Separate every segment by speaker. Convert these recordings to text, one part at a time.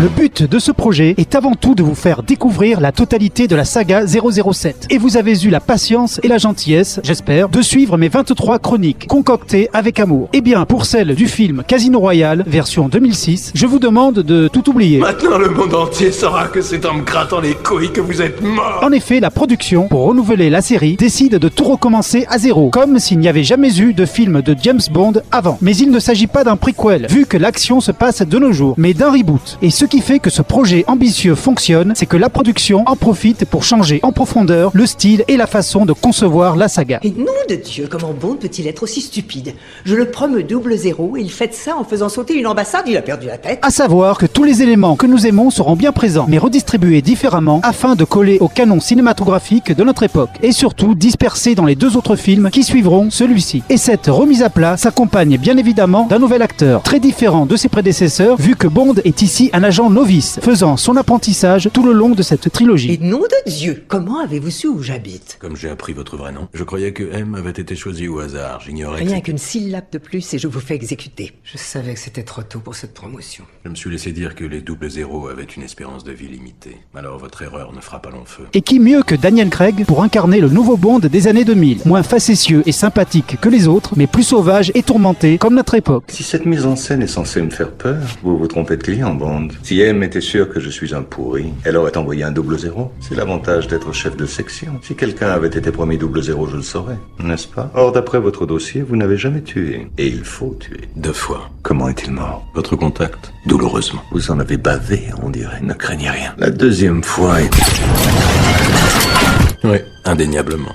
Speaker 1: Le but de ce projet est avant tout de vous faire découvrir la totalité de la saga 007. Et vous avez eu la patience et la gentillesse, j'espère, de suivre mes 23 chroniques concoctées avec amour. Eh bien, pour celle du film Casino Royale, version 2006, je vous demande de tout oublier.
Speaker 2: Maintenant, le monde entier saura que c'est en me grattant les couilles que vous êtes mort.
Speaker 1: En effet, la production, pour renouveler la série, décide de tout recommencer à zéro, comme s'il n'y avait jamais eu de film de James Bond avant. Mais il ne s'agit pas d'un prequel, vu que l'action se passe de nos jours, mais d'un reboot. Et ce qui fait que ce projet ambitieux fonctionne, c'est que la production en profite pour changer en profondeur le style et la façon de concevoir la saga.
Speaker 3: Et nom de Dieu, comment Bond peut-il être aussi stupide? Je le promeus double zéro et il fait ça en faisant sauter une ambassade, il a perdu la tête.
Speaker 1: À savoir que tous les éléments que nous aimons seront bien présents, mais redistribués différemment afin de coller au canon cinématographique de notre époque, et surtout dispersés dans les deux autres films qui suivront celui-ci. Et cette remise à plat s'accompagne bien évidemment d'un nouvel acteur, très différent de ses prédécesseurs, vu que Bond est ici un agent novice, faisant son apprentissage tout le long de cette
Speaker 3: Et
Speaker 1: trilogie.
Speaker 3: nom de Dieu, comment avez-vous su où j'habite?
Speaker 2: Comme j'ai appris votre vrai nom, je croyais que M avait été choisi au hasard. J'ignorais
Speaker 3: Rien qu'une syllabe de plus et je vous fais exécuter. Je savais que c'était trop tôt pour cette promotion.
Speaker 2: Je me suis laissé dire que les doubles zéros avaient une espérance de vie limitée. Alors votre erreur ne fera pas long feu.
Speaker 1: Et qui mieux que Daniel Craig pour incarner le nouveau Bond des années 2000, moins facétieux et sympathique que les autres, mais plus sauvage et tourmenté comme notre époque.
Speaker 4: Si cette mise en scène est censée me faire peur, vous vous trompez de client, Bond. Si M était sûre que je suis un pourri, elle aurait envoyé un double zéro. C'est l'avantage d'être chef de section. Si quelqu'un avait été promis double zéro, je le saurais, n'est-ce pas? Or, d'après votre dossier, vous n'avez jamais tué. Et il faut tuer.
Speaker 2: Deux fois.
Speaker 4: Comment est-il mort?
Speaker 2: Votre contact, douloureusement.
Speaker 4: Vous en avez bavé, on dirait. Ne craignez rien. La deuxième fois est...
Speaker 2: Oui, indéniablement.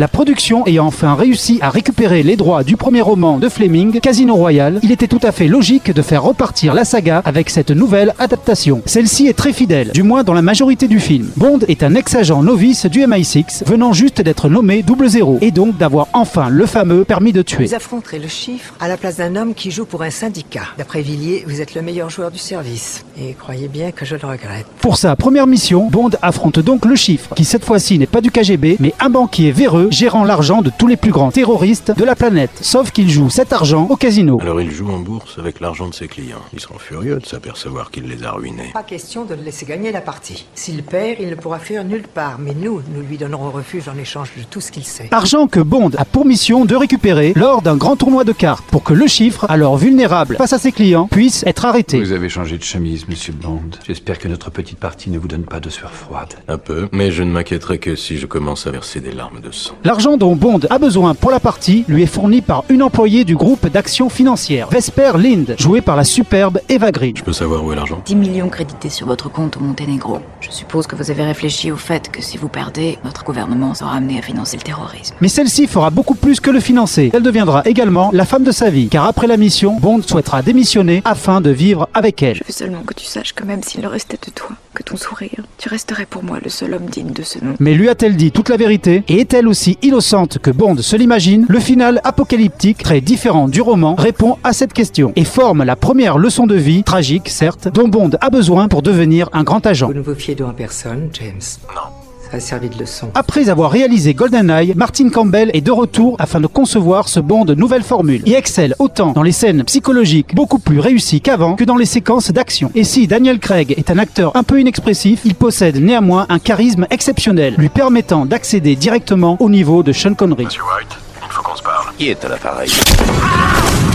Speaker 1: La production ayant enfin réussi à récupérer les droits du premier roman de Fleming, Casino Royale, il était tout à fait logique de faire repartir la saga avec cette nouvelle adaptation. Celle-ci est très fidèle, du moins dans la majorité du film. Bond est un ex-agent novice du MI6, venant juste d'être nommé double zéro, et donc d'avoir enfin le fameux permis de tuer.
Speaker 3: Vous affronterez le chiffre à la place d'un homme qui joue pour un syndicat. D'après Villiers, vous êtes le meilleur joueur du service. Et croyez bien que je le regrette.
Speaker 1: Pour sa première mission, Bond affronte donc le chiffre, qui cette fois-ci n'est pas du KGB, mais un banquier véreux gérant l'argent de tous les plus grands terroristes de la planète. Sauf qu'il joue cet argent au casino.
Speaker 2: Alors il joue en bourse avec l'argent de ses clients. Ils seront furieux de s'apercevoir qu'il les a ruinés.
Speaker 3: Pas question de le laisser gagner la partie. S'il perd, il ne pourra fuir nulle part. Mais nous, nous lui donnerons refuge en échange de tout ce qu'il sait.
Speaker 1: Argent que Bond a pour mission de récupérer lors d'un grand tournoi de cartes pour que le chiffre, alors vulnérable face à ses clients, puisse être arrêté.
Speaker 5: Vous avez changé de chemise, monsieur Bond. J'espère que notre petite partie ne vous donne pas de sueur froide.
Speaker 2: Un peu, mais je ne m'inquiéterai que si je commence à verser des larmes de sang.
Speaker 1: L'argent dont Bond a besoin pour la partie lui est fourni par une employée du groupe d'action financière, Vesper Lind, jouée par la superbe Eva Green.
Speaker 2: Je peux savoir où est l'argent?
Speaker 6: 10 millions crédités sur votre compte au Monténégro. Je suppose que vous avez réfléchi au fait que si vous perdez, notre gouvernement sera amené à financer le terrorisme.
Speaker 1: Mais celle-ci fera beaucoup plus que le financer. Elle deviendra également la femme de sa vie, car après la mission, Bond souhaitera démissionner afin de vivre avec elle.
Speaker 6: Je veux seulement que tu saches que même s'il ne restait de toi que ton sourire, tu resterais pour moi le seul homme digne de ce nom.
Speaker 1: Mais lui a-t-elle dit toute la vérité? Et est-elle aussi innocente que Bond se l'imagine Le final apocalyptique, très différent du roman, répond à cette question et forme la première leçon de vie, tragique certes, dont Bond a besoin pour devenir un grand agent.
Speaker 3: Vous ne vous fiez donc à personne, James? Non. Ça a servi de leçon.
Speaker 1: Après avoir réalisé GoldenEye, Martin Campbell est de retour afin de concevoir ce Bond nouvelle formule et excelle autant dans les scènes psychologiques beaucoup plus réussies qu'avant que dans les séquences d'action. Et si Daniel Craig est un acteur un peu inexpressif, il possède néanmoins un charisme exceptionnel, lui permettant d'accéder directement au niveau de Sean Connery.
Speaker 2: White, il faut qu'on se parle. Qui est à l'appareil?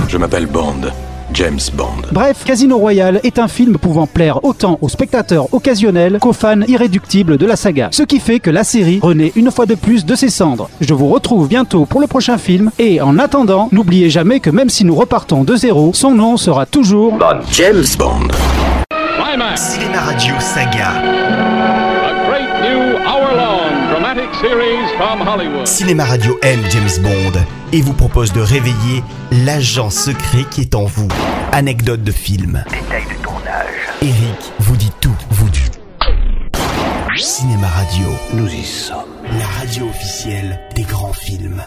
Speaker 2: Je m'appelle Bond. James Bond.
Speaker 1: Bref, Casino Royale est un film pouvant plaire autant aux spectateurs occasionnels qu'aux fans irréductibles de la saga. Ce qui fait que la série renaît une fois de plus de ses cendres. Je vous retrouve bientôt pour le prochain film et en attendant, n'oubliez jamais que même si nous repartons de zéro, son nom sera toujours
Speaker 2: James Bond.
Speaker 7: Cinéma Radio Saga.
Speaker 8: Dramatic series from Hollywood.
Speaker 7: Cinéma Radio aime James Bond et vous propose de réveiller l'agent secret qui est en vous. Anecdote de film.
Speaker 9: Détail de tournage.
Speaker 7: Eric vous dit tout, vous dit. Cinéma Radio,
Speaker 9: Nous y sommes.
Speaker 7: la radio officielle des grands films.